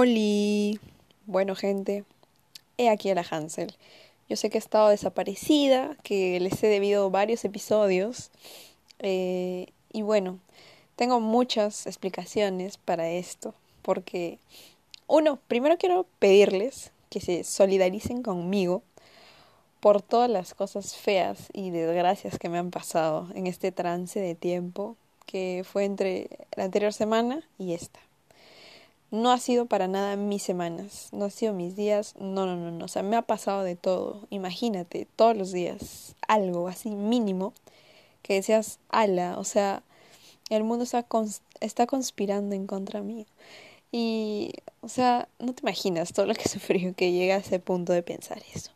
Oli. Bueno, gente, he aquí a la Hansel. Yo sé que he estado desaparecida, que les he debido varios episodios. Eh, y bueno, tengo muchas explicaciones para esto. Porque, uno, primero quiero pedirles que se solidaricen conmigo por todas las cosas feas y desgracias que me han pasado en este trance de tiempo que fue entre la anterior semana y esta no ha sido para nada mis semanas, no ha sido mis días, no, no, no, no, o sea, me ha pasado de todo, imagínate, todos los días, algo así mínimo, que decías, ala, o sea, el mundo está, está conspirando en contra mío. Y, o sea, no te imaginas todo lo que sufrió que llega a ese punto de pensar eso.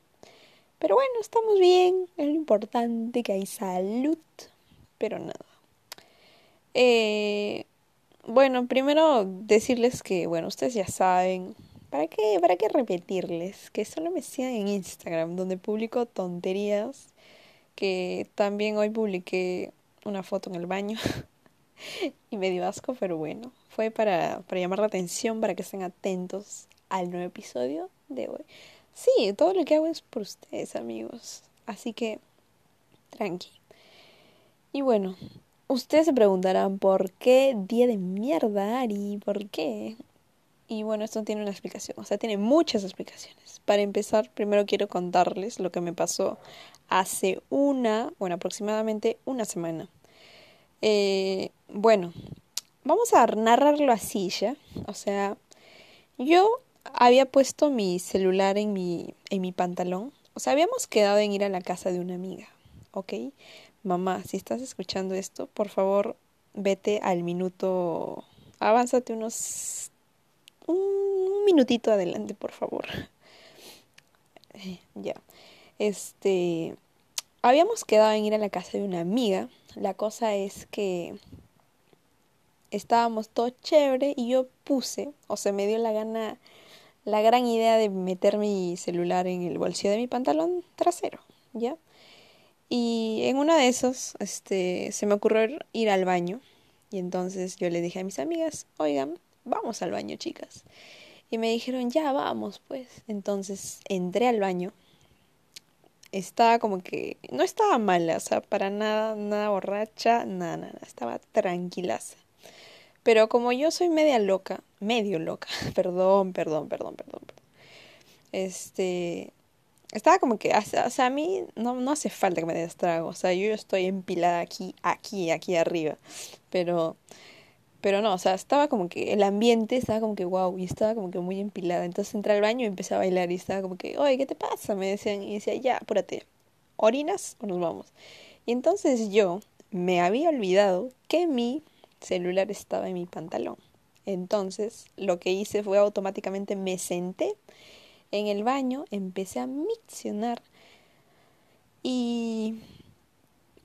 Pero bueno, estamos bien, es lo importante que hay salud, pero nada. Eh, bueno, primero decirles que, bueno, ustedes ya saben, ¿para qué, para qué repetirles? Que solo me sigan en Instagram, donde publico tonterías, que también hoy publiqué una foto en el baño y me dio asco, pero bueno, fue para, para llamar la atención, para que estén atentos al nuevo episodio de hoy. Sí, todo lo que hago es por ustedes, amigos. Así que, tranqui. Y bueno, Ustedes se preguntarán por qué día de mierda, Ari, ¿por qué? Y bueno, esto tiene una explicación, o sea, tiene muchas explicaciones. Para empezar, primero quiero contarles lo que me pasó hace una, bueno, aproximadamente una semana. Eh, bueno, vamos a narrarlo así ya. O sea, yo había puesto mi celular en mi, en mi pantalón. O sea, habíamos quedado en ir a la casa de una amiga, ¿ok? Mamá, si estás escuchando esto, por favor, vete al minuto, avánzate unos, un minutito adelante, por favor. Ya. Este, habíamos quedado en ir a la casa de una amiga. La cosa es que estábamos todo chévere y yo puse, o se me dio la gana, la gran idea de meter mi celular en el bolsillo de mi pantalón trasero, ¿ya? Y en una de esos, este, se me ocurrió ir al baño. Y entonces yo le dije a mis amigas, oigan, vamos al baño, chicas. Y me dijeron, ya vamos, pues. Entonces entré al baño. Estaba como que, no estaba mala, o sea, para nada, nada borracha, nada, nada, estaba tranquilaza. Pero como yo soy media loca, medio loca, perdón, perdón, perdón, perdón, perdón. Este, estaba como que, o sea, a mí no, no hace falta que me des trago, o sea, yo estoy empilada aquí, aquí, aquí arriba, pero, pero no, o sea, estaba como que el ambiente estaba como que wow, y estaba como que muy empilada, entonces entré al baño y empecé a bailar y estaba como que, oye, ¿qué te pasa? Me decían, y decía, ya, apúrate, ¿orinas o nos vamos? Y entonces yo me había olvidado que mi celular estaba en mi pantalón. Entonces, lo que hice fue automáticamente me senté en el baño, empecé a miccionar y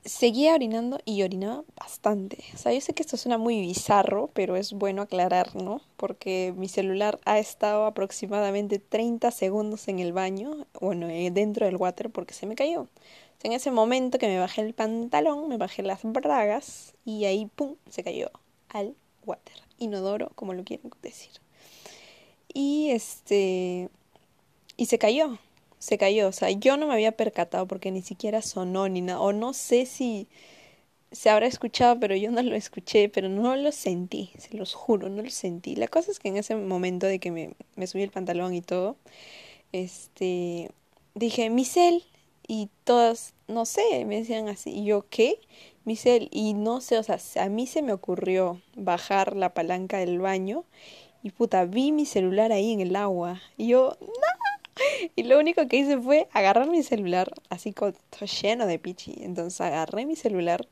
seguía orinando y orinaba bastante. O sea, yo sé que esto suena muy bizarro, pero es bueno aclarar, ¿no? Porque mi celular ha estado aproximadamente 30 segundos en el baño, bueno, eh, dentro del water, porque se me cayó. En ese momento que me bajé el pantalón, me bajé las bragas y ahí, ¡pum!, se cayó al water. Inodoro, como lo quieren decir. Y este, y se cayó, se cayó. O sea, yo no me había percatado porque ni siquiera sonó ni nada. O no sé si se habrá escuchado, pero yo no lo escuché, pero no lo sentí, se los juro, no lo sentí. La cosa es que en ese momento de que me, me subí el pantalón y todo, este, dije, Misel, y todas, no sé, me decían así, y yo, ¿qué? Misel, y no sé, o sea, a mí se me ocurrió bajar la palanca del baño y puta, vi mi celular ahí en el agua. Y yo, no, y lo único que hice fue agarrar mi celular, así con, lleno de pichi. Entonces agarré mi celular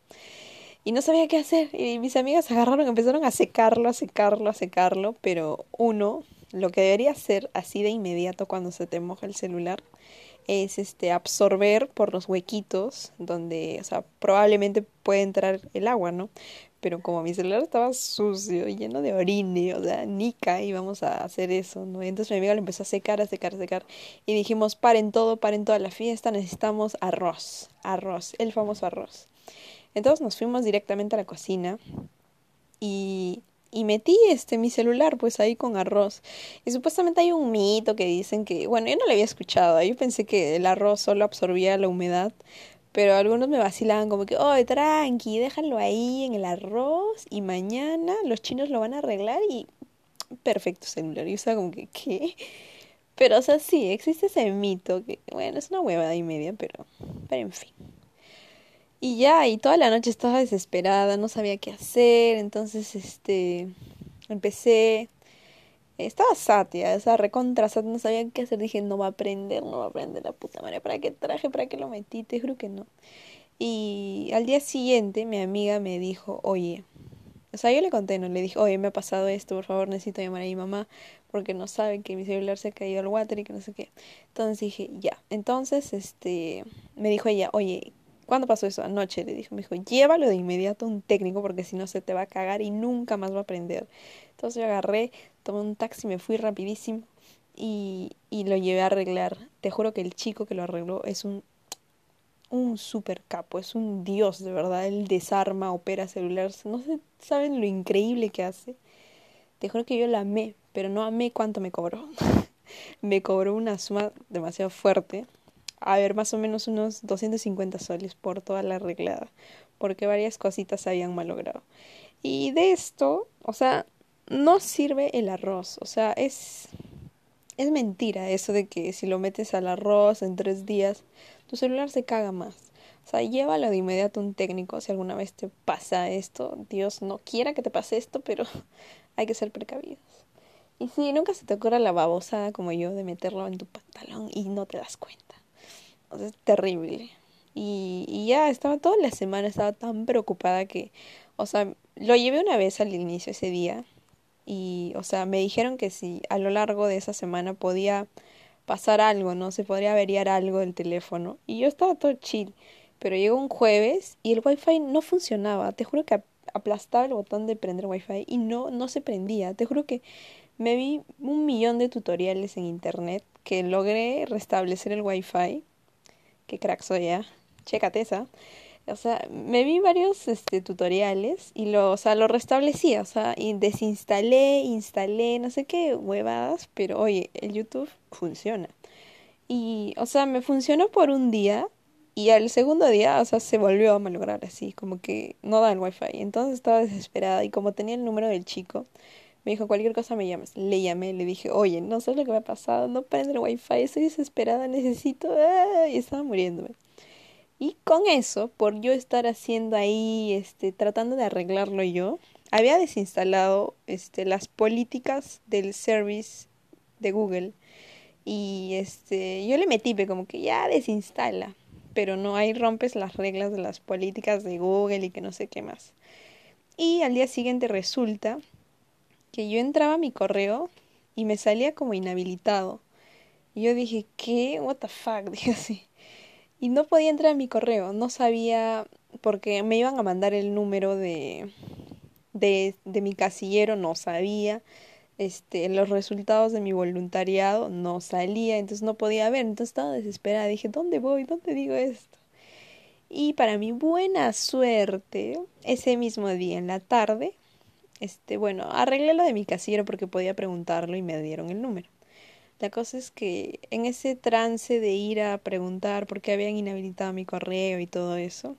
y no sabía qué hacer. Y mis amigas agarraron, empezaron a secarlo, a secarlo, a secarlo. Pero uno, lo que debería hacer así de inmediato cuando se te moja el celular, es este absorber por los huequitos donde, o sea, probablemente puede entrar el agua, ¿no? Pero como mi celular estaba sucio, lleno de orine, o sea, nica, íbamos a hacer eso, ¿no? Entonces mi amiga lo empezó a secar, a secar, a secar, y dijimos, paren todo, paren toda la fiesta, necesitamos arroz, arroz, el famoso arroz. Entonces nos fuimos directamente a la cocina y, y metí este mi celular pues ahí con arroz. Y supuestamente hay un mito que dicen que, bueno, yo no lo había escuchado, yo pensé que el arroz solo absorbía la humedad, pero algunos me vacilaban como que, oh, tranqui, déjalo ahí en el arroz y mañana los chinos lo van a arreglar y perfecto celular. Y estaba como que, ¿qué? Pero, o sea, sí, existe ese mito que, bueno, es una huevada y media, pero, pero en fin. Y ya, y toda la noche estaba desesperada, no sabía qué hacer, entonces, este, empecé, estaba satia, o sea, recontra no sabía qué hacer, dije, no va a aprender, no va a aprender la puta madre, ¿para qué traje? ¿Para qué lo metí? Te juro que no. Y al día siguiente mi amiga me dijo, oye, o sea, yo le conté, no le dije, oye, me ha pasado esto, por favor, necesito llamar a mi mamá porque no saben que mi celular se ha caído al water y que no sé qué. Entonces dije, ya. Entonces, este, me dijo ella, oye, ¿cuándo pasó eso? Anoche, le dijo. Me dijo, llévalo de inmediato a un técnico porque si no se te va a cagar y nunca más va a aprender. Entonces yo agarré, tomé un taxi, me fui rapidísimo y, y lo llevé a arreglar. Te juro que el chico que lo arregló es un un super capo, es un dios de verdad, él desarma, opera celulares, no sé, saben lo increíble que hace. Te juro que yo la amé, pero no amé cuánto me cobró. me cobró una suma demasiado fuerte. A ver, más o menos unos 250 soles por toda la arreglada, porque varias cositas se habían malogrado. Y de esto, o sea, no sirve el arroz, o sea, es es mentira eso de que si lo metes al arroz en tres días tu celular se caga más. O sea, llévalo de inmediato a un técnico si alguna vez te pasa esto. Dios no quiera que te pase esto, pero hay que ser precavidos. Y si nunca se te ocurra la babosada como yo de meterlo en tu pantalón y no te das cuenta. O sea, es terrible. Y, y ya estaba toda la semana, estaba tan preocupada que, o sea, lo llevé una vez al inicio ese día. Y, o sea, me dijeron que si a lo largo de esa semana podía pasar algo, ¿no? Se podría averiar algo del teléfono. Y yo estaba todo chill. Pero llegó un jueves y el wifi no funcionaba. Te juro que aplastaba el botón de prender wifi y no, no se prendía. Te juro que me vi un millón de tutoriales en internet que logré restablecer el wifi. Que crack soy ya. Chécate esa. O sea, me vi varios este, tutoriales y lo, o sea, lo restablecí, o sea, y desinstalé, instalé, no sé qué huevadas, pero oye, el YouTube funciona. Y, o sea, me funcionó por un día y al segundo día, o sea, se volvió a malograr así, como que no da el wifi. Entonces estaba desesperada y como tenía el número del chico, me dijo, cualquier cosa me llames. Le llamé, le dije, oye, no sé lo que me ha pasado, no prende el wifi, estoy desesperada, necesito... ¡ah! Y estaba muriéndome. Y con eso, por yo estar haciendo ahí, este, tratando de arreglarlo yo, había desinstalado este, las políticas del service de Google. Y este, yo le metí, como que ya desinstala. Pero no, ahí rompes las reglas de las políticas de Google y que no sé qué más. Y al día siguiente resulta que yo entraba a mi correo y me salía como inhabilitado. Y yo dije, ¿qué? ¿What the fuck? Dije así y no podía entrar a mi correo, no sabía porque me iban a mandar el número de, de, de mi casillero, no sabía, este, los resultados de mi voluntariado no salía, entonces no podía ver, entonces estaba desesperada, dije, ¿dónde voy? ¿Dónde digo esto? Y para mi buena suerte, ese mismo día en la tarde, este, bueno, arreglé lo de mi casillero porque podía preguntarlo y me dieron el número. La cosa es que en ese trance de ir a preguntar por qué habían inhabilitado mi correo y todo eso,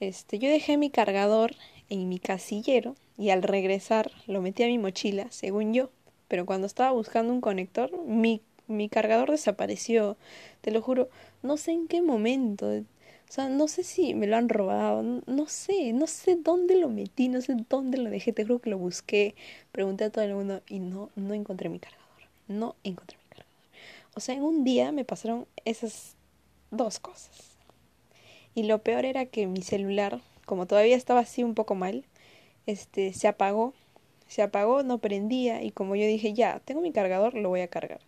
este, yo dejé mi cargador en mi casillero y al regresar lo metí a mi mochila, según yo. Pero cuando estaba buscando un conector, mi, mi cargador desapareció. Te lo juro, no sé en qué momento. O sea, no sé si me lo han robado, no sé, no sé dónde lo metí, no sé dónde lo dejé, te juro que lo busqué, pregunté a todo el mundo y no, no encontré mi cargador. No encontré o sea, en un día me pasaron esas dos cosas. Y lo peor era que mi celular, como todavía estaba así un poco mal, este se apagó. Se apagó, no prendía y como yo dije, ya, tengo mi cargador, lo voy a cargar.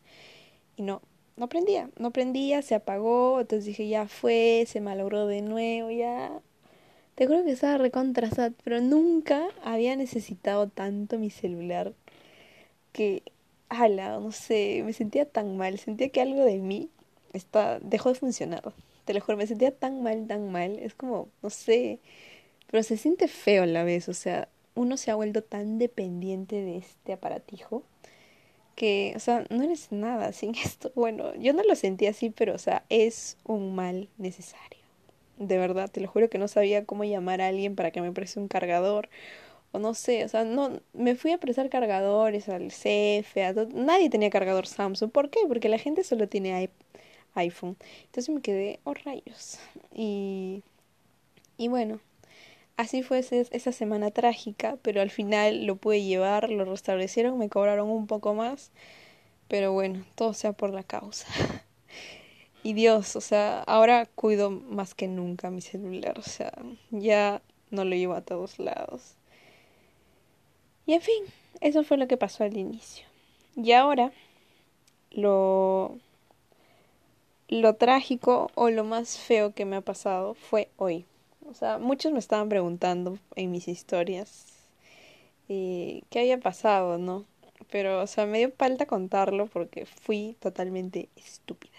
Y no, no prendía, no prendía, se apagó, entonces dije, ya fue, se malogró de nuevo, ya. Te juro que estaba recontrasada, pero nunca había necesitado tanto mi celular que no sé, me sentía tan mal, sentía que algo de mí está, dejó de funcionar. Te lo juro, me sentía tan mal, tan mal. Es como, no sé, pero se siente feo a la vez, o sea, uno se ha vuelto tan dependiente de este aparatijo que, o sea, no eres nada sin esto. Bueno, yo no lo sentí así, pero, o sea, es un mal necesario. De verdad, te lo juro que no sabía cómo llamar a alguien para que me preste un cargador. O no sé, o sea, no, me fui a prestar cargadores al CF, a nadie tenía cargador Samsung. ¿Por qué? Porque la gente solo tiene iPhone. Entonces me quedé, oh rayos. Y, y bueno, Así fue esa semana trágica, pero al final lo pude llevar, lo restablecieron, me cobraron un poco más, pero bueno, todo sea por la causa. y Dios, o sea, ahora cuido más que nunca mi celular, o sea, ya no lo llevo a todos lados. Y en fin, eso fue lo que pasó al inicio. Y ahora, lo, lo trágico o lo más feo que me ha pasado fue hoy. O sea, muchos me estaban preguntando en mis historias eh, qué había pasado, ¿no? Pero, o sea, me dio falta contarlo porque fui totalmente estúpida.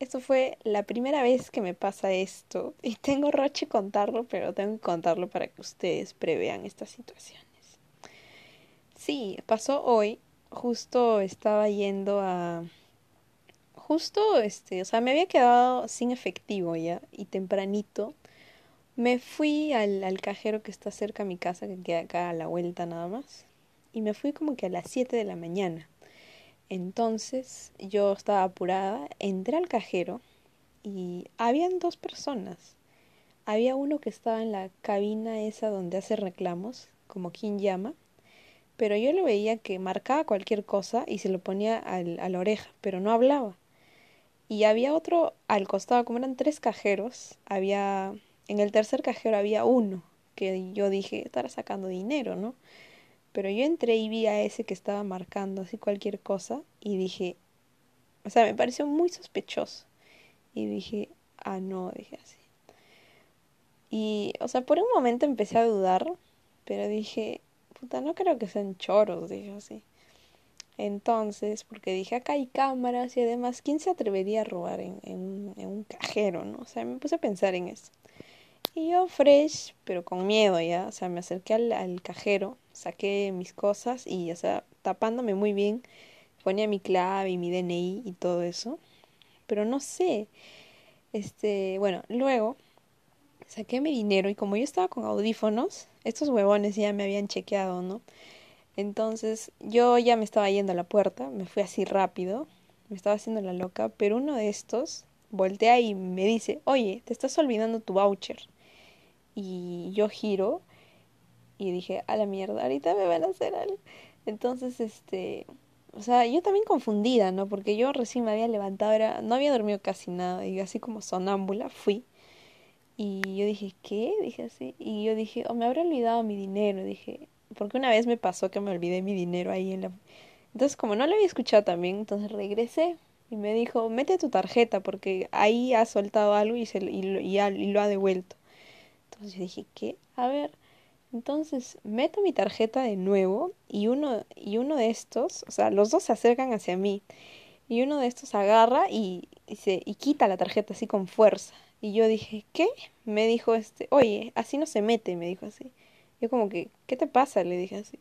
Esto fue la primera vez que me pasa esto y tengo roche contarlo, pero tengo que contarlo para que ustedes prevean estas situaciones. Sí, pasó hoy. Justo estaba yendo a justo este, o sea, me había quedado sin efectivo ya y tempranito me fui al, al cajero que está cerca a mi casa, que queda acá a la vuelta nada más. Y me fui como que a las 7 de la mañana. Entonces yo estaba apurada, entré al cajero y habían dos personas. Había uno que estaba en la cabina esa donde hace reclamos, como quien llama, pero yo lo veía que marcaba cualquier cosa y se lo ponía al, a la oreja, pero no hablaba. Y había otro al costado, como eran tres cajeros, había en el tercer cajero había uno que yo dije, estará sacando dinero, ¿no? Pero yo entré y vi a ese que estaba marcando así cualquier cosa y dije, o sea, me pareció muy sospechoso. Y dije, ah, no, dije así. Y, o sea, por un momento empecé a dudar, pero dije, no creo que sean choros, dije así. Entonces, porque dije, acá hay cámaras y además, ¿quién se atrevería a robar en, en, en un cajero, no? O sea, me puse a pensar en eso. Y yo fresh, pero con miedo ya, o sea, me acerqué al, al cajero, saqué mis cosas y, o sea, tapándome muy bien, ponía mi clave y mi DNI y todo eso. Pero no sé, este, bueno, luego saqué mi dinero y como yo estaba con audífonos, estos huevones ya me habían chequeado, ¿no? Entonces yo ya me estaba yendo a la puerta, me fui así rápido, me estaba haciendo la loca, pero uno de estos voltea y me dice, oye, te estás olvidando tu voucher y yo giro y dije, a la mierda, ahorita me van a hacer algo. Entonces, este, o sea, yo también confundida, ¿no? Porque yo recién me había levantado, era, no había dormido casi nada, y así como sonámbula fui. Y yo dije, ¿qué? Dije así. Y yo dije, oh, me habré olvidado mi dinero. Dije, porque una vez me pasó que me olvidé mi dinero ahí en la... Entonces, como no lo había escuchado también, entonces regresé y me dijo, mete tu tarjeta porque ahí ha soltado algo y, se, y, y lo ha devuelto. Entonces yo dije, ¿qué? A ver. Entonces meto mi tarjeta de nuevo y uno, y uno de estos, o sea, los dos se acercan hacia mí. Y uno de estos agarra y, y, se, y quita la tarjeta así con fuerza. Y yo dije, ¿qué? Me dijo este, oye, así no se mete, me dijo así. Yo como que, ¿qué te pasa? Le dije así.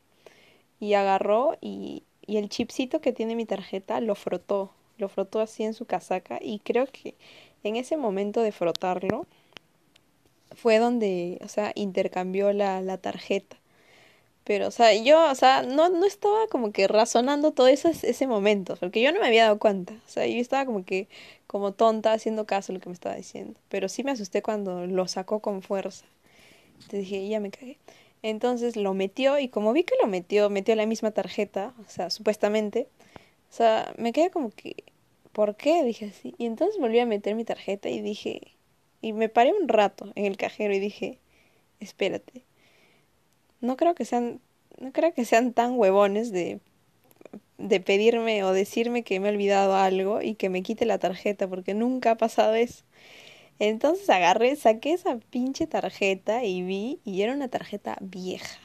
Y agarró y, y el chipcito que tiene mi tarjeta lo frotó, lo frotó así en su casaca y creo que en ese momento de frotarlo, fue donde, o sea, intercambió la, la tarjeta. Pero, o sea, yo, o sea, no, no estaba como que razonando todo ese, ese momento, porque yo no me había dado cuenta. O sea, yo estaba como que, como tonta, haciendo caso a lo que me estaba diciendo. Pero sí me asusté cuando lo sacó con fuerza. Entonces dije, ya me cagué. Entonces lo metió y como vi que lo metió, metió la misma tarjeta, o sea, supuestamente. O sea, me quedé como que, ¿por qué? Dije así. Y entonces volví a meter mi tarjeta y dije, y me paré un rato en el cajero y dije, espérate, no creo que sean, no creo que sean tan huevones de, de pedirme o decirme que me he olvidado algo y que me quite la tarjeta, porque nunca ha pasado eso. Entonces agarré, saqué esa pinche tarjeta y vi, y era una tarjeta vieja.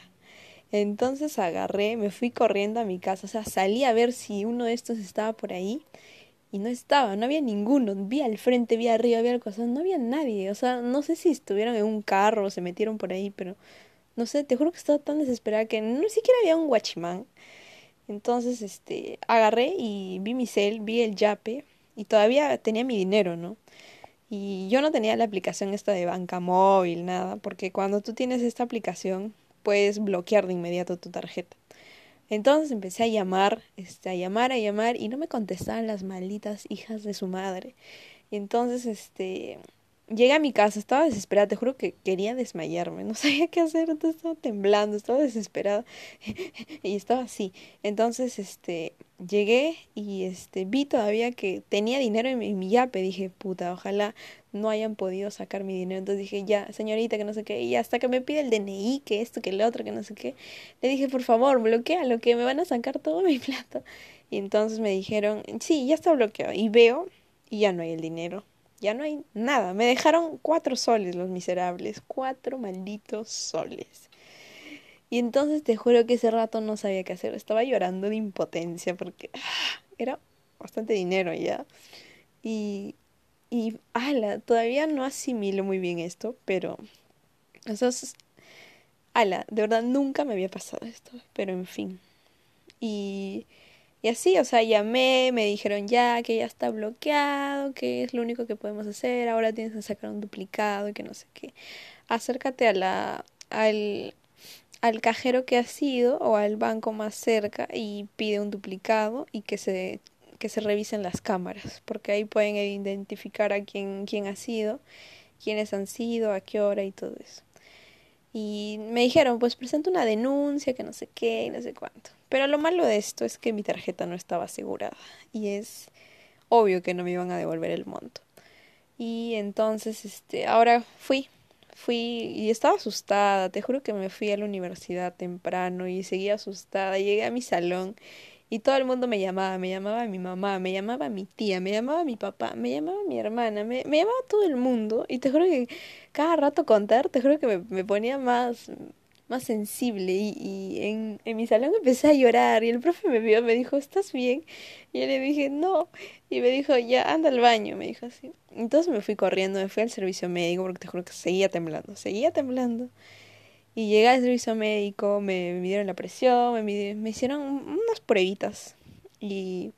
Entonces agarré, me fui corriendo a mi casa, o sea, salí a ver si uno de estos estaba por ahí y no estaba, no había ninguno. Vi al frente, vi arriba, vi al costado, no había nadie. O sea, no sé si estuvieron en un carro o se metieron por ahí, pero no sé, te juro que estaba tan desesperada que no siquiera había un guachimán. Entonces, este, agarré y vi mi cel, vi el yape y todavía tenía mi dinero, ¿no? Y yo no tenía la aplicación esta de banca móvil, nada, porque cuando tú tienes esta aplicación puedes bloquear de inmediato tu tarjeta. Entonces empecé a llamar, este, a llamar, a llamar y no me contestaban las malditas hijas de su madre. Entonces, este, llegué a mi casa, estaba desesperada, te juro que quería desmayarme, no sabía qué hacer, entonces estaba temblando, estaba desesperada y estaba así. Entonces, este, llegué y este, vi todavía que tenía dinero en mi, en yape, dije, puta, ojalá no hayan podido sacar mi dinero. Entonces dije, ya, señorita, que no sé qué, y hasta que me pide el DNI, que esto, que el otro, que no sé qué, le dije, por favor, bloquea lo que me van a sacar todo mi plata. Y entonces me dijeron, sí, ya está bloqueado. Y veo, y ya no hay el dinero ya no hay nada. Me dejaron cuatro soles los miserables, cuatro malditos soles. Y entonces te juro que ese rato no sabía qué hacer. Estaba llorando de impotencia porque ah, era bastante dinero ya. Y, y, ala, todavía no asimilo muy bien esto, pero, entonces, ala, de verdad nunca me había pasado esto, pero en fin. Y y así, o sea, llamé, me dijeron ya que ya está bloqueado, que es lo único que podemos hacer, ahora tienes que sacar un duplicado y que no sé qué. Acércate a la, al, al cajero que ha sido o al banco más cerca y pide un duplicado y que se, que se revisen las cámaras, porque ahí pueden identificar a quién, quién ha sido, quiénes han sido, a qué hora y todo eso. Y me dijeron, pues presenta una denuncia, que no sé qué, y no sé cuánto. Pero lo malo de esto es que mi tarjeta no estaba asegurada y es obvio que no me iban a devolver el monto. Y entonces, este, ahora fui, fui y estaba asustada, te juro que me fui a la universidad temprano y seguía asustada, llegué a mi salón y todo el mundo me llamaba, me llamaba mi mamá, me llamaba mi tía, me llamaba mi papá, me llamaba mi hermana, me, me llamaba todo el mundo. Y te juro que cada rato contar, te juro que me, me ponía más, más sensible. Y, y en, en mi salón empecé a llorar. Y el profe me vio, me dijo, ¿estás bien? Y yo le dije, no. Y me dijo, ya, anda al baño, me dijo así. Entonces me fui corriendo, me fui al servicio médico porque te juro que seguía temblando, seguía temblando. Y llegué al servicio médico, me midieron la presión, me, me hicieron unas pruebitas. Y,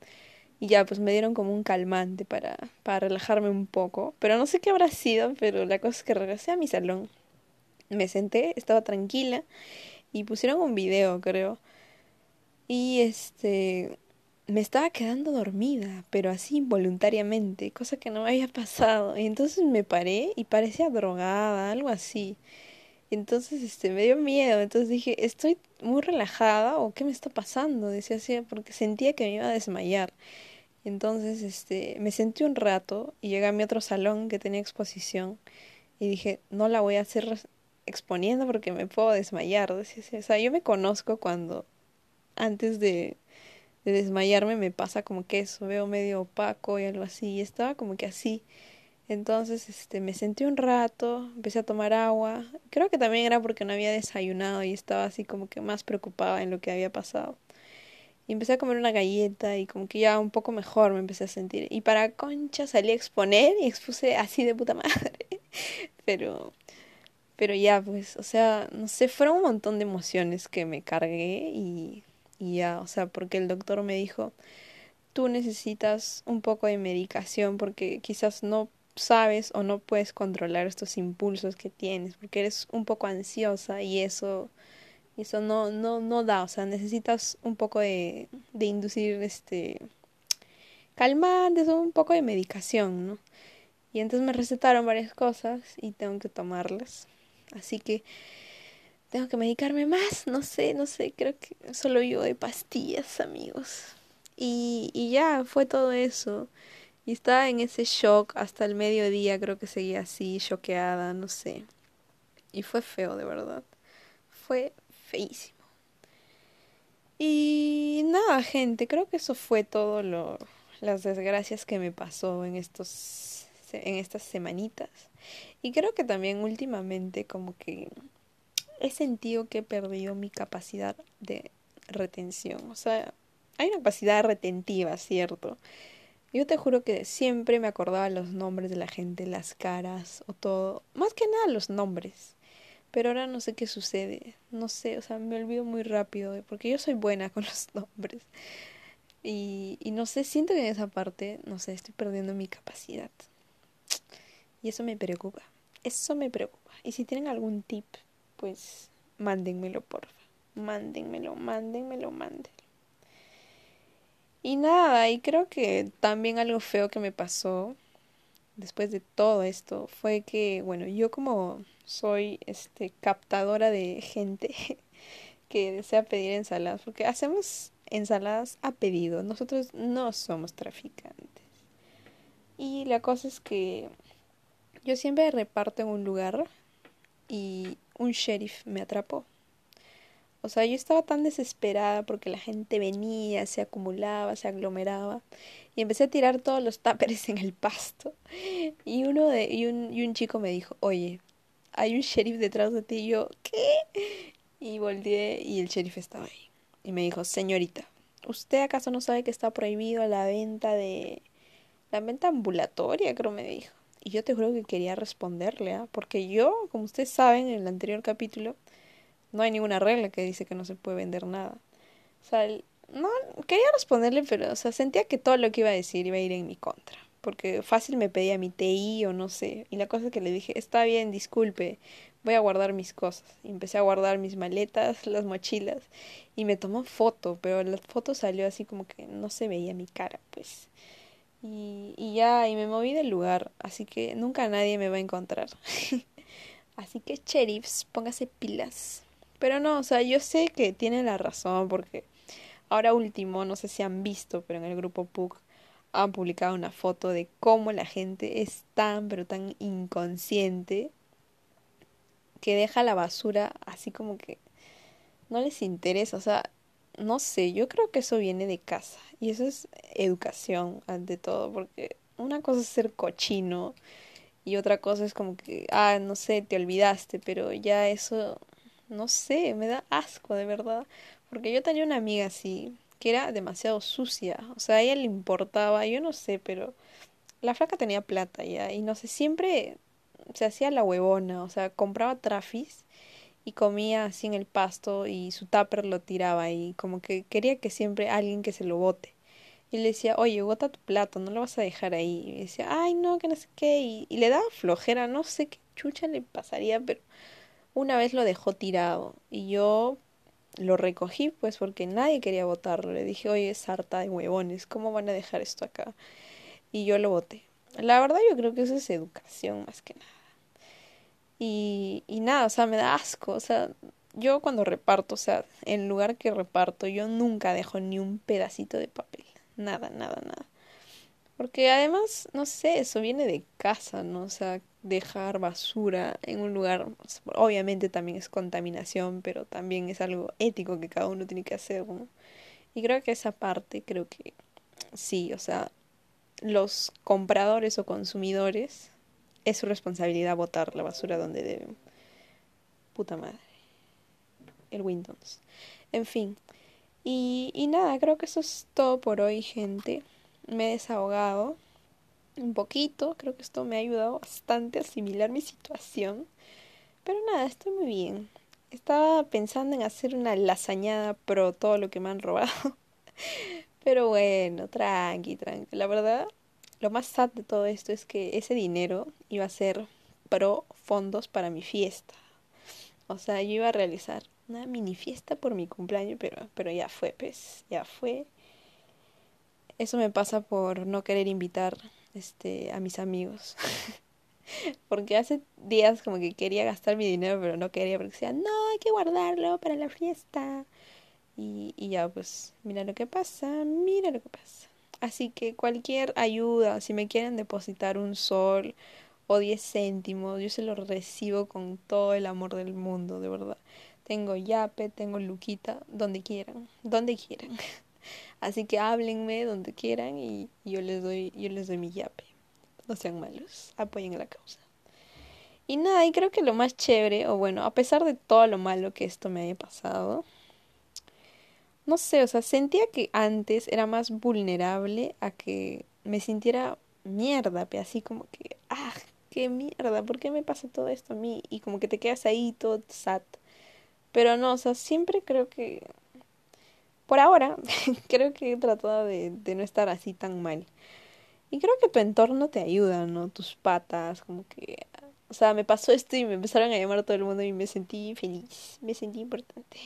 y ya, pues me dieron como un calmante para, para relajarme un poco. Pero no sé qué habrá sido, pero la cosa es que regresé a mi salón. Me senté, estaba tranquila y pusieron un video, creo. Y este me estaba quedando dormida, pero así involuntariamente, cosa que no me había pasado. Y entonces me paré y parecía drogada, algo así. Entonces, este, me dio miedo. Entonces dije, ¿estoy muy relajada o qué me está pasando? Decía así, porque sentía que me iba a desmayar. Entonces, este, me sentí un rato y llegué a mi otro salón que tenía exposición y dije, no la voy a hacer exponiendo porque me puedo desmayar. Decía así. O sea, yo me conozco cuando antes de, de desmayarme me pasa como que eso, veo medio opaco y algo así. Y estaba como que así. Entonces, este, me sentí un rato, empecé a tomar agua. Creo que también era porque no había desayunado y estaba así como que más preocupada en lo que había pasado. Y empecé a comer una galleta y como que ya un poco mejor me empecé a sentir. Y para concha salí a exponer y expuse así de puta madre. Pero, pero ya pues, o sea, no sé, fueron un montón de emociones que me cargué y, y ya, o sea, porque el doctor me dijo, tú necesitas un poco de medicación porque quizás no sabes o no puedes controlar estos impulsos que tienes porque eres un poco ansiosa y eso eso no no no da o sea necesitas un poco de, de inducir este calmantes o un poco de medicación no y entonces me recetaron varias cosas y tengo que tomarlas así que tengo que medicarme más no sé no sé creo que solo vivo de pastillas amigos. Y y ya fue todo eso y estaba en ese shock hasta el mediodía, creo que seguía así, choqueada, no sé. Y fue feo, de verdad. Fue feísimo. Y nada, gente, creo que eso fue todo lo las desgracias que me pasó en estos en estas semanitas. Y creo que también últimamente como que he sentido que he perdido mi capacidad de retención. O sea, hay una capacidad retentiva, ¿cierto? Yo te juro que siempre me acordaba los nombres de la gente, las caras o todo. Más que nada los nombres. Pero ahora no sé qué sucede. No sé, o sea, me olvido muy rápido. Porque yo soy buena con los nombres. Y, y no sé, siento que en esa parte, no sé, estoy perdiendo mi capacidad. Y eso me preocupa. Eso me preocupa. Y si tienen algún tip, pues mándenmelo, porfa. Mándenmelo, mándenmelo, mándenmelo. Y nada, y creo que también algo feo que me pasó después de todo esto fue que, bueno, yo como soy este captadora de gente que desea pedir ensaladas, porque hacemos ensaladas a pedido, nosotros no somos traficantes. Y la cosa es que yo siempre reparto en un lugar y un sheriff me atrapó. O sea, yo estaba tan desesperada porque la gente venía, se acumulaba, se aglomeraba y empecé a tirar todos los táperes en el pasto. Y uno de y un, y un chico me dijo, "Oye, hay un sheriff detrás de ti." Y yo, "¿Qué?" Y volteé y el sheriff estaba ahí. Y me dijo, "Señorita, ¿usted acaso no sabe que está prohibido la venta de la venta ambulatoria?" creo me dijo. Y yo te juro que quería responderle, ¿ah? porque yo, como ustedes saben, en el anterior capítulo no hay ninguna regla que dice que no se puede vender nada. O sea, no quería responderle, pero o sea, sentía que todo lo que iba a decir iba a ir en mi contra, porque fácil me pedía mi TI o no sé, y la cosa es que le dije, "Está bien, disculpe, voy a guardar mis cosas." Y empecé a guardar mis maletas, las mochilas y me tomó foto, pero la foto salió así como que no se veía mi cara, pues. Y, y ya, y me moví del lugar, así que nunca nadie me va a encontrar. así que, sheriffs, póngase pilas. Pero no, o sea, yo sé que tiene la razón porque ahora último, no sé si han visto, pero en el grupo PUC han publicado una foto de cómo la gente es tan, pero tan inconsciente que deja la basura así como que no les interesa, o sea, no sé, yo creo que eso viene de casa y eso es educación ante todo, porque una cosa es ser cochino y otra cosa es como que, ah, no sé, te olvidaste, pero ya eso no sé, me da asco de verdad. Porque yo tenía una amiga así, que era demasiado sucia. O sea, a ella le importaba, yo no sé, pero la flaca tenía plata ya. Y no sé, siempre se hacía la huevona. O sea, compraba trafis y comía así en el pasto y su tupper lo tiraba y como que quería que siempre alguien que se lo bote. Y le decía, oye, bota tu plato, no lo vas a dejar ahí. Y decía, ay, no, que no sé qué. Y, y le daba flojera, no sé qué chucha le pasaría, pero una vez lo dejó tirado y yo lo recogí pues porque nadie quería botarlo. Le dije, oye, es harta de huevones, ¿cómo van a dejar esto acá? Y yo lo boté. La verdad yo creo que eso es educación más que nada. Y, y nada, o sea, me da asco. O sea, yo cuando reparto, o sea, en lugar que reparto, yo nunca dejo ni un pedacito de papel. Nada, nada, nada. Porque además, no sé, eso viene de casa, ¿no? O sea, dejar basura en un lugar, obviamente también es contaminación, pero también es algo ético que cada uno tiene que hacer, ¿no? Y creo que esa parte, creo que sí, o sea, los compradores o consumidores es su responsabilidad botar la basura donde deben. Puta madre. El Windows. En fin. Y, y nada, creo que eso es todo por hoy, gente me he desahogado un poquito, creo que esto me ha ayudado bastante a asimilar mi situación. Pero nada, estoy muy bien. Estaba pensando en hacer una lasañada pro todo lo que me han robado. Pero bueno, tranqui, tranqui. La verdad, lo más sad de todo esto es que ese dinero iba a ser pro fondos para mi fiesta. O sea, yo iba a realizar una mini fiesta por mi cumpleaños, pero, pero ya fue, pues, ya fue. Eso me pasa por no querer invitar este a mis amigos. porque hace días como que quería gastar mi dinero, pero no quería porque decía, "No, hay que guardarlo para la fiesta." Y, y ya pues, mira lo que pasa, mira lo que pasa. Así que cualquier ayuda, si me quieren depositar un sol o diez céntimos, yo se lo recibo con todo el amor del mundo, de verdad. Tengo yape, tengo luquita, donde quieran, donde quieran. Así que háblenme donde quieran y yo les doy, yo les doy mi yape. No sean malos, apoyen la causa. Y nada, y creo que lo más chévere, o bueno, a pesar de todo lo malo que esto me haya pasado, no sé, o sea, sentía que antes era más vulnerable a que me sintiera mierda, así como que, ah, qué mierda, ¿por qué me pasa todo esto a mí? Y como que te quedas ahí todo sad. Pero no, o sea, siempre creo que, por ahora, creo que he tratado de, de no estar así tan mal. Y creo que tu entorno te ayuda, ¿no? Tus patas, como que... O sea, me pasó esto y me empezaron a llamar todo el mundo y me sentí feliz, me sentí importante.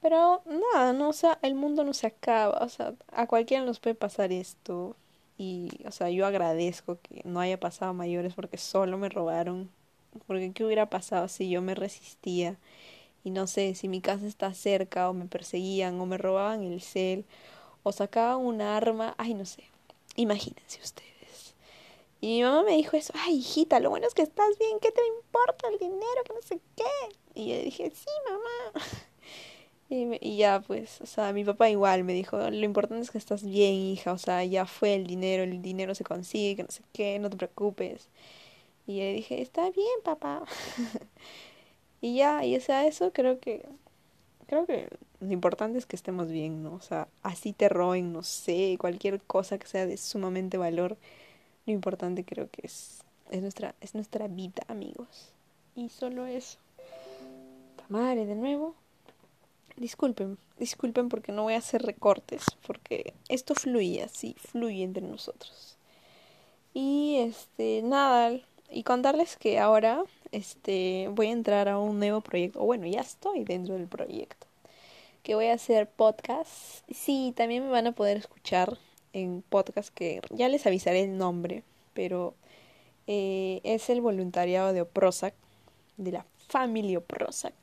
Pero nada, no, o sea, el mundo no se acaba, o sea, a cualquiera nos puede pasar esto. Y, o sea, yo agradezco que no haya pasado a mayores porque solo me robaron. Porque qué hubiera pasado si yo me resistía y no sé, si mi casa está cerca o me perseguían o me robaban el cel o sacaban un arma, ay, no sé. Imagínense ustedes. Y mi mamá me dijo eso, ay, hijita, lo bueno es que estás bien, ¿qué te importa el dinero? Que no sé qué. Y yo dije, sí, mamá. Y, ya, pues, o sea, mi papá igual me dijo, lo importante es que estás bien, hija, o sea, ya fue el dinero, el dinero se consigue, que no sé qué, no te preocupes. Y yo dije, está bien, papá. y ya, y sea, eso creo que, creo que lo importante es que estemos bien, ¿no? O sea, así te roben, no sé, cualquier cosa que sea de sumamente valor, lo importante creo que es, es nuestra, es nuestra vida, amigos. Y solo eso. Madre, de nuevo. Disculpen, disculpen porque no voy a hacer recortes, porque esto fluye así, fluye entre nosotros. Y este, nada, y contarles que ahora este voy a entrar a un nuevo proyecto, bueno, ya estoy dentro del proyecto. Que voy a hacer podcast. Sí, también me van a poder escuchar en podcast que ya les avisaré el nombre, pero eh, es el voluntariado de Oprosac, de la familia Oprosac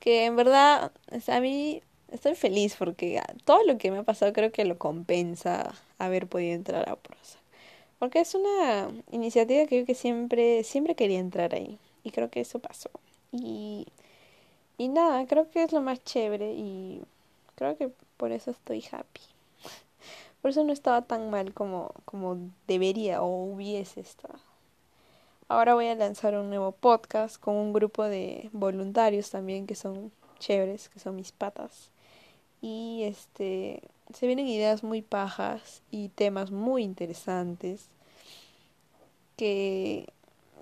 que en verdad, a mí estoy feliz porque todo lo que me ha pasado creo que lo compensa haber podido entrar a prosa. Porque es una iniciativa que yo que siempre, siempre quería entrar ahí. Y creo que eso pasó. Y, y nada, creo que es lo más chévere y creo que por eso estoy happy. Por eso no estaba tan mal como, como debería o hubiese estado. Ahora voy a lanzar un nuevo podcast con un grupo de voluntarios también que son chéveres, que son mis patas. Y este se vienen ideas muy pajas y temas muy interesantes que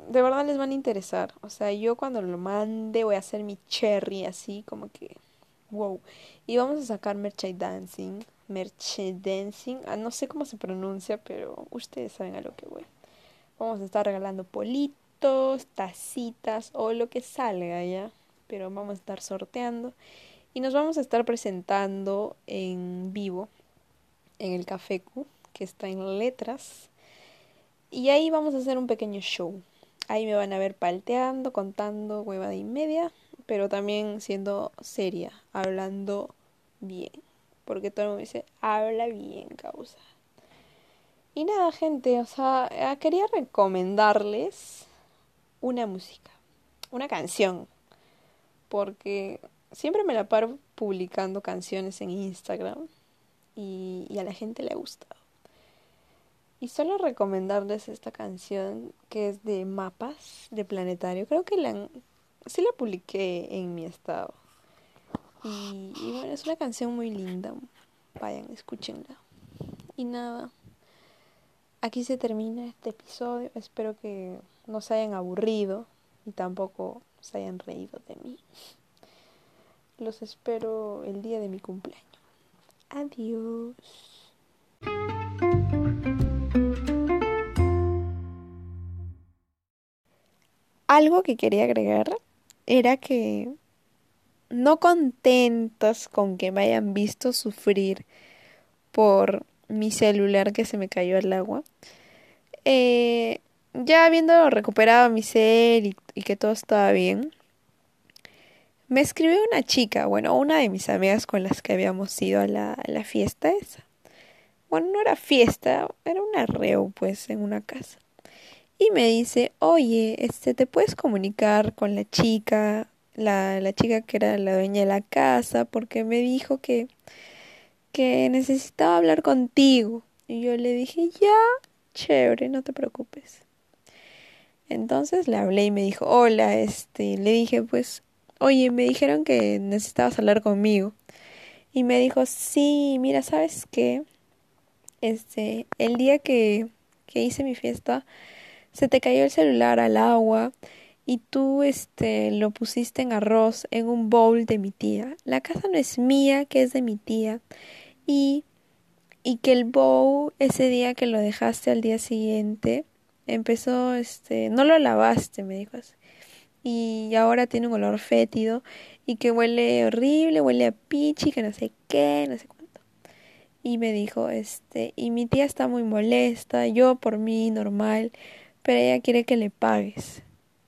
de verdad les van a interesar. O sea, yo cuando lo mande voy a hacer mi cherry así como que wow. Y vamos a sacar merchandising, merchandising, ah, no sé cómo se pronuncia, pero ustedes saben a lo que voy. Vamos a estar regalando politos, tacitas o lo que salga ya. Pero vamos a estar sorteando. Y nos vamos a estar presentando en vivo en el Café Q, que está en letras. Y ahí vamos a hacer un pequeño show. Ahí me van a ver palteando, contando hueva de y media, pero también siendo seria, hablando bien. Porque todo el mundo dice, habla bien, causa. Y nada, gente, o sea, eh, quería recomendarles una música, una canción, porque siempre me la paro publicando canciones en Instagram y, a la gente le ha gustado. Y solo recomendarles esta canción que es de Mapas de Planetario. Creo que la, sí la publiqué en mi estado. Y, y bueno, es una canción muy linda. Vayan, escúchenla. Y nada aquí se termina este episodio. Espero que no se hayan aburrido y tampoco se hayan reído de mí. Los espero el día de mi cumpleaños. Adiós. Algo que quería agregar era que no contentos con que me hayan visto sufrir por mi celular que se me cayó al agua. Eh, ya habiendo recuperado mi cel y, que todo estaba bien, me escribió una chica, bueno, una de mis amigas con las que habíamos ido a la, a la fiesta esa. Bueno, no era fiesta, era un arreo, pues, en una casa. Y me dice, oye, este, ¿te puedes comunicar con la chica, la, la chica que era la dueña de la casa? Porque me dijo que que necesitaba hablar contigo. Y yo le dije, ya, chévere, no te preocupes. Entonces le hablé y me dijo, hola, este, le dije, pues, oye, me dijeron que necesitabas hablar conmigo. Y me dijo, sí, mira, ¿sabes qué? Este, el día que, que hice mi fiesta, se te cayó el celular al agua y tú este lo pusiste en arroz en un bowl de mi tía. La casa no es mía, que es de mi tía. Y y que el bowl ese día que lo dejaste al día siguiente empezó este no lo lavaste, me dijo así. Y ahora tiene un olor fétido y que huele horrible, huele a pichi, que no sé qué, no sé cuánto. Y me dijo, este, y mi tía está muy molesta, yo por mí normal, pero ella quiere que le pagues.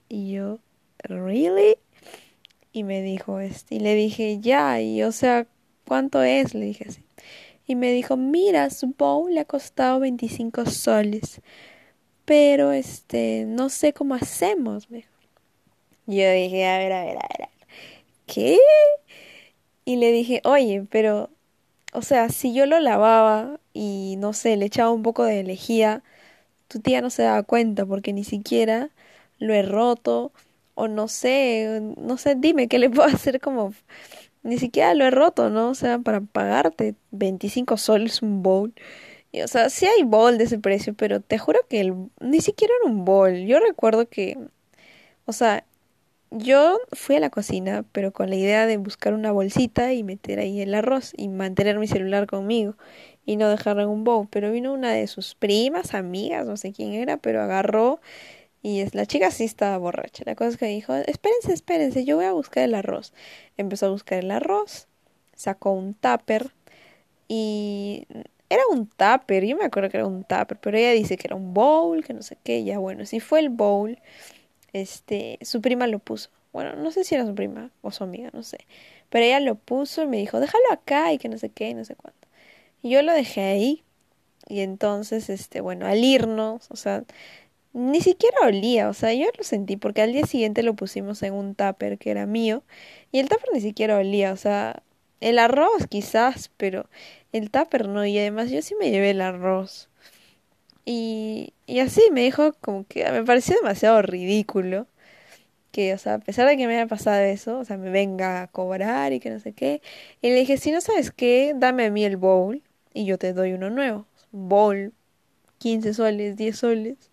Y yo, ¿really? Y me dijo, este, y le dije, ya, y o sea, ¿cuánto es? Le dije así. Y me dijo, mira, su bowl le ha costado 25 soles, pero este, no sé cómo hacemos, me Yo dije, a ver, a ver, a ver, ¿qué? Y le dije, oye, pero, o sea, si yo lo lavaba y no sé, le echaba un poco de lejía, tu tía no se daba cuenta porque ni siquiera lo he roto o no sé, no sé, dime qué le puedo hacer como ni siquiera lo he roto, ¿no? O sea, para pagarte 25 soles un bowl. Y, o sea, sí hay bowl de ese precio, pero te juro que el, ni siquiera era un bowl. Yo recuerdo que, o sea, yo fui a la cocina, pero con la idea de buscar una bolsita y meter ahí el arroz y mantener mi celular conmigo y no dejarlo en un bowl. Pero vino una de sus primas, amigas, no sé quién era, pero agarró y es, la chica sí estaba borracha. La cosa es que dijo, espérense, espérense, yo voy a buscar el arroz. Empezó a buscar el arroz, sacó un tupper y era un tupper, yo me acuerdo que era un tupper, pero ella dice que era un bowl, que no sé qué, ya bueno, si fue el bowl, este, su prima lo puso. Bueno, no sé si era su prima o su amiga, no sé. Pero ella lo puso y me dijo, déjalo acá y que no sé qué y no sé cuánto. Y yo lo dejé ahí. Y entonces, este, bueno, al irnos, o sea, ni siquiera olía, o sea, yo lo sentí porque al día siguiente lo pusimos en un tupper que era mío y el tupper ni siquiera olía, o sea, el arroz quizás, pero el tupper no y además yo sí me llevé el arroz. Y, y así me dijo como que me pareció demasiado ridículo que, o sea, a pesar de que me haya pasado eso, o sea, me venga a cobrar y que no sé qué. Y le dije, si no sabes qué, dame a mí el bowl y yo te doy uno nuevo. Bowl, 15 soles, 10 soles.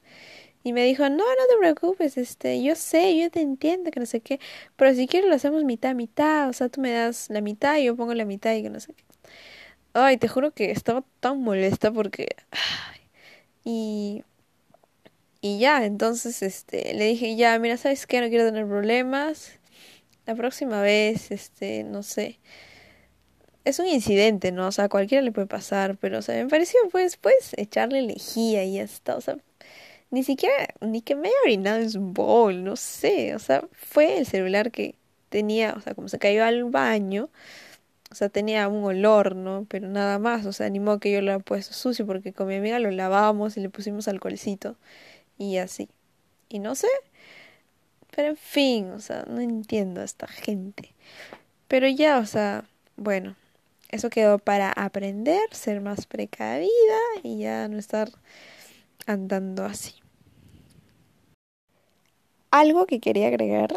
Y me dijo, no, no te preocupes, este, yo sé, yo te entiendo, que no sé qué, pero si quieres lo hacemos mitad, mitad, o sea, tú me das la mitad y yo pongo la mitad y que no sé qué. Ay, te juro que estaba tan molesta porque... y... Y ya, entonces, este, le dije, ya, mira, ¿sabes qué? No quiero tener problemas. La próxima vez, este, no sé. Es un incidente, ¿no? O sea, a cualquiera le puede pasar, pero, o sea, me pareció, pues, pues, echarle lejía y ya está, o sea ni siquiera, ni que me haya orinado en su bowl, no sé, o sea, fue el celular que tenía, o sea, como se cayó al baño, o sea, tenía un olor, ¿no? Pero nada más, o sea, ni modo que yo lo haya puesto sucio porque con mi amiga lo lavábamos y le pusimos alcoholcito y así. Y no sé, pero en fin, o sea, no entiendo a esta gente. Pero ya, o sea, bueno, eso quedó para aprender, ser más precavida y ya no estar andando así. Algo que quería agregar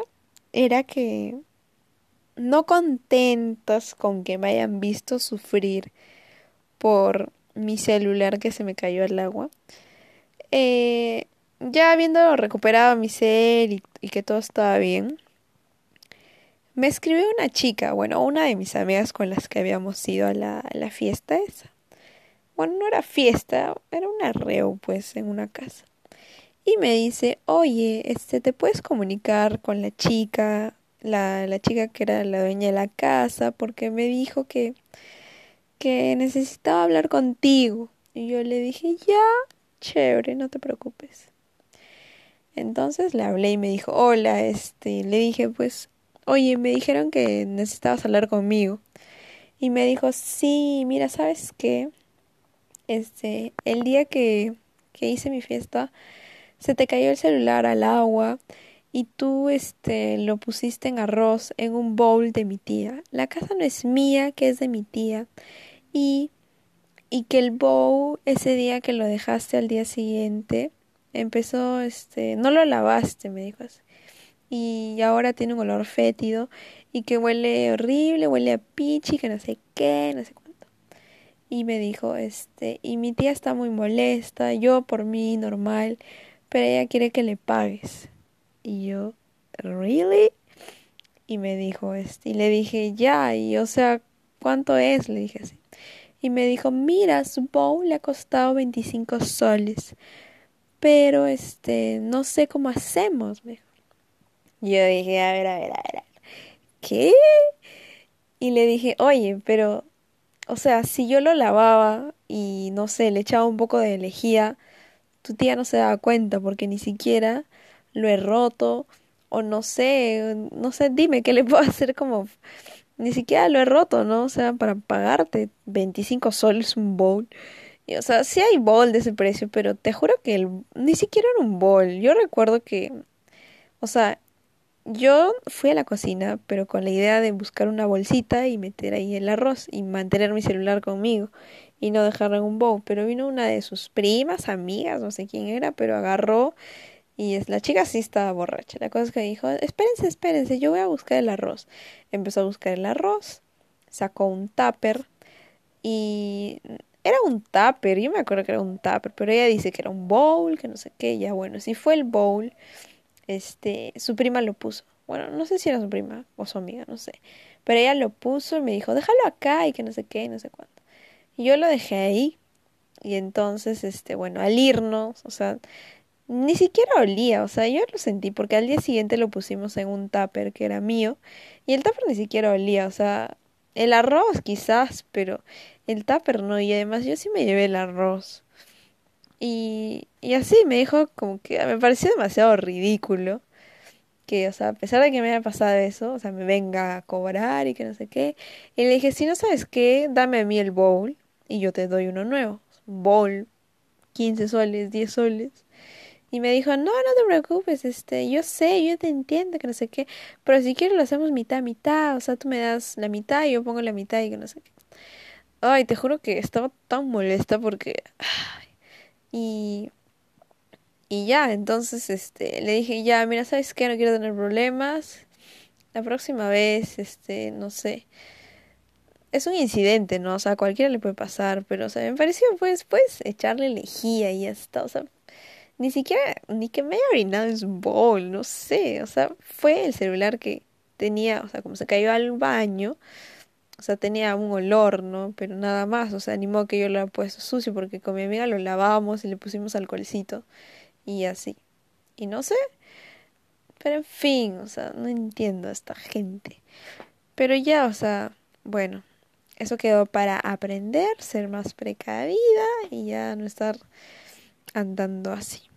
era que no contentos con que me hayan visto sufrir por mi celular que se me cayó al agua, eh, ya habiendo recuperado mi cel y, que todo estaba bien, me escribió una chica, bueno, una de mis amigas con las que habíamos ido a la, la fiesta esa. Bueno, no era fiesta, era un arreo, pues, en una casa y me dice, oye, este, ¿te puedes comunicar con la chica, la, la chica que era la dueña de la casa, porque me dijo que, que necesitaba hablar contigo? Y yo le dije, ya, chévere, no te preocupes. Entonces le hablé y me dijo, hola, este, le dije, pues, oye, me dijeron que necesitabas hablar conmigo. Y me dijo, sí, mira, ¿sabes qué? Este, el día que, que hice mi fiesta, se te cayó el celular al agua y tú este lo pusiste en arroz en un bowl de mi tía. La casa no es mía, que es de mi tía. Y y que el bowl ese día que lo dejaste al día siguiente empezó este no lo lavaste, me dijo así. Y ahora tiene un olor fétido y que huele horrible, huele a pichi, que no sé qué, no sé cuánto. Y me dijo, este, y mi tía está muy molesta, yo por mí normal, pero ella quiere que le pagues. Y yo, ¿really? Y me dijo, este, y le dije, ya, y o sea, ¿cuánto es? Le dije así. Y me dijo, mira, su bowl le ha costado 25 soles, pero este, no sé cómo hacemos, me Yo dije, a ver, a ver, a ver, ¿qué? Y le dije, oye, pero, o sea, si yo lo lavaba y no sé, le echaba un poco de lejía, tu tía no se daba cuenta porque ni siquiera lo he roto o no sé, no sé, dime qué le puedo hacer como ni siquiera lo he roto, ¿no? O sea, para pagarte 25 soles un bowl. Y, o sea, sí hay bowl de ese precio, pero te juro que el, ni siquiera era un bowl. Yo recuerdo que, o sea, yo fui a la cocina, pero con la idea de buscar una bolsita y meter ahí el arroz y mantener mi celular conmigo y no dejarlo en un bowl. Pero vino una de sus primas, amigas, no sé quién era, pero agarró y es, la chica sí estaba borracha. La cosa es que dijo, espérense, espérense, yo voy a buscar el arroz. Empezó a buscar el arroz, sacó un tupper y era un tupper, yo me acuerdo que era un tupper, pero ella dice que era un bowl, que no sé qué, ya bueno, si fue el bowl, este, su prima lo puso. Bueno, no sé si era su prima o su amiga, no sé. Pero ella lo puso y me dijo, déjalo acá y que no sé qué, no sé cuánto. Y yo lo dejé ahí. Y entonces, este, bueno, al irnos, o sea, ni siquiera olía, o sea, yo lo sentí porque al día siguiente lo pusimos en un tupper que era mío y el tupper ni siquiera olía, o sea, el arroz quizás, pero el tupper no y además yo sí me llevé el arroz. Y, y así me dijo como que me pareció demasiado ridículo que, o sea, a pesar de que me haya pasado eso, o sea, me venga a cobrar y que no sé qué. Y le dije, si no sabes qué, dame a mí el bowl y yo te doy uno nuevo. Bowl, 15 soles, 10 soles. Y me dijo, no, no te preocupes, este, yo sé, yo te entiendo, que no sé qué, pero si quieres lo hacemos mitad, mitad, o sea, tú me das la mitad y yo pongo la mitad y que no sé qué. Ay, te juro que estaba tan molesta porque... y... Y ya, entonces, este, le dije, ya, mira, ¿sabes qué? No quiero tener problemas. La próxima vez, este, no sé. Es un incidente, ¿no? O sea, a cualquiera le puede pasar, pero, o sea, me pareció, pues, pues, echarle lejía y ya está, o sea, ni siquiera, ni que me haya orinado en su no sé, o sea, fue el celular que tenía, o sea, como se cayó al baño, o sea, tenía un olor, ¿no? Pero nada más, o sea, ni modo que yo lo haya puesto sucio porque con mi amiga lo lavamos y le pusimos alcoholcito y así. Y no sé, pero en fin, o sea, no entiendo a esta gente. Pero ya, o sea, bueno, eso quedó para aprender, ser más precavida y ya no estar andando así.